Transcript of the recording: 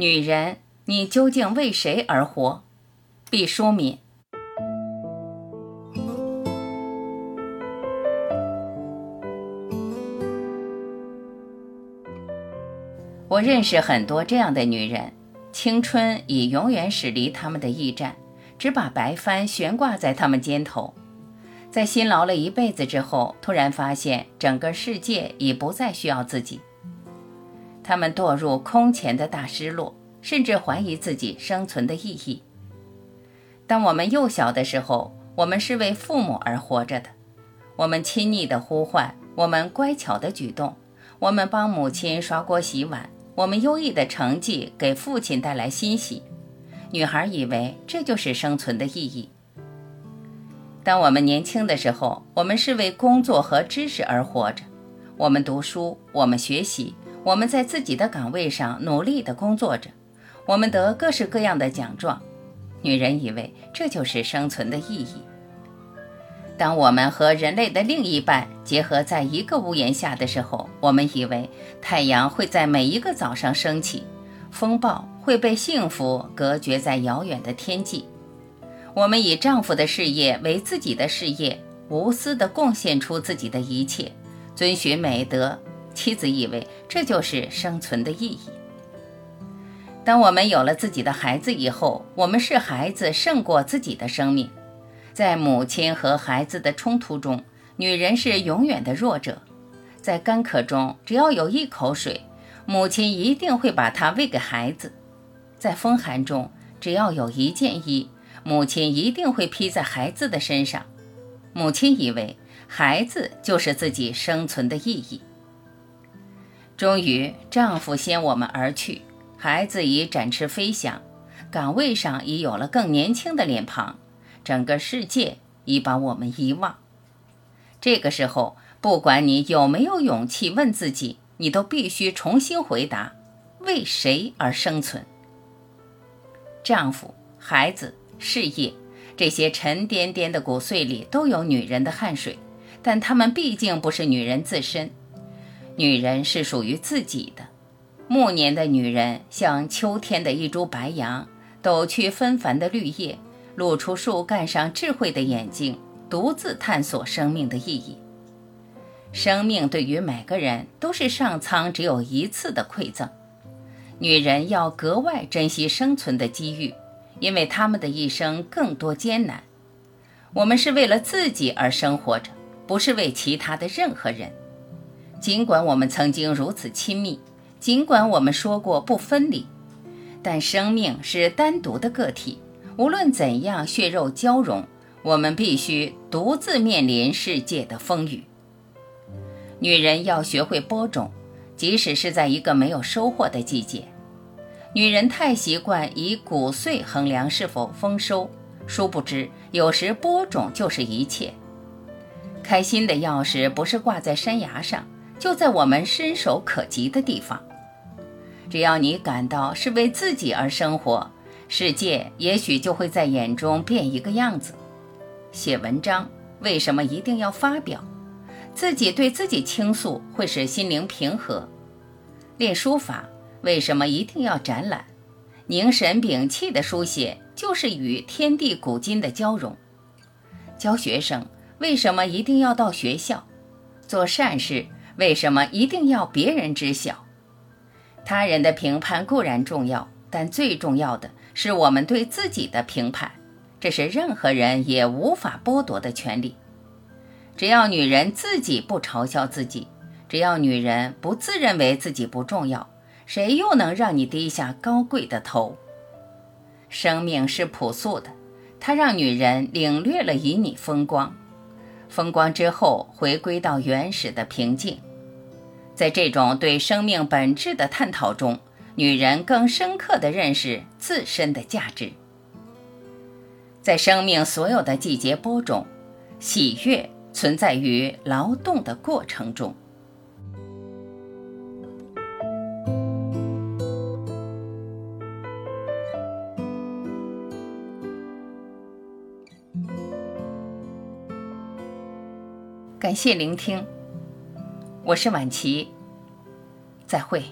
女人，你究竟为谁而活？毕淑敏。我认识很多这样的女人，青春已永远驶离他们的驿站，只把白帆悬挂在他们肩头。在辛劳了一辈子之后，突然发现整个世界已不再需要自己。他们堕入空前的大失落，甚至怀疑自己生存的意义。当我们幼小的时候，我们是为父母而活着的。我们亲昵的呼唤，我们乖巧的举动，我们帮母亲刷锅洗碗，我们优异的成绩给父亲带来欣喜。女孩以为这就是生存的意义。当我们年轻的时候，我们是为工作和知识而活着。我们读书，我们学习，我们在自己的岗位上努力地工作着，我们得各式各样的奖状。女人以为这就是生存的意义。当我们和人类的另一半结合在一个屋檐下的时候，我们以为太阳会在每一个早上升起，风暴会被幸福隔绝在遥远的天际。我们以丈夫的事业为自己的事业，无私地贡献出自己的一切，遵循美德。妻子以为这就是生存的意义。当我们有了自己的孩子以后，我们是孩子胜过自己的生命。在母亲和孩子的冲突中，女人是永远的弱者。在干渴中，只要有一口水，母亲一定会把它喂给孩子；在风寒中，只要有一件衣。母亲一定会披在孩子的身上。母亲以为孩子就是自己生存的意义。终于，丈夫先我们而去，孩子已展翅飞翔，岗位上已有了更年轻的脸庞，整个世界已把我们遗忘。这个时候，不管你有没有勇气问自己，你都必须重新回答：为谁而生存？丈夫，孩子。事业，这些沉甸甸的骨髓里都有女人的汗水，但她们毕竟不是女人自身。女人是属于自己的。暮年的女人像秋天的一株白杨，抖去纷繁的绿叶，露出树干上智慧的眼睛，独自探索生命的意义。生命对于每个人都是上苍只有一次的馈赠，女人要格外珍惜生存的机遇。因为她们的一生更多艰难，我们是为了自己而生活着，不是为其他的任何人。尽管我们曾经如此亲密，尽管我们说过不分离，但生命是单独的个体，无论怎样血肉交融，我们必须独自面临世界的风雨。女人要学会播种，即使是在一个没有收获的季节。女人太习惯以谷穗衡量是否丰收，殊不知有时播种就是一切。开心的钥匙不是挂在山崖上，就在我们伸手可及的地方。只要你感到是为自己而生活，世界也许就会在眼中变一个样子。写文章为什么一定要发表？自己对自己倾诉会使心灵平和。练书法。为什么一定要展览？凝神屏气的书写，就是与天地古今的交融。教学生为什么一定要到学校？做善事为什么一定要别人知晓？他人的评判固然重要，但最重要的是我们对自己的评判，这是任何人也无法剥夺的权利。只要女人自己不嘲笑自己，只要女人不自认为自己不重要。谁又能让你低下高贵的头？生命是朴素的，它让女人领略了旖旎风光，风光之后回归到原始的平静。在这种对生命本质的探讨中，女人更深刻地认识自身的价值。在生命所有的季节播种，喜悦存在于劳动的过程中。感谢聆听，我是晚琪，再会。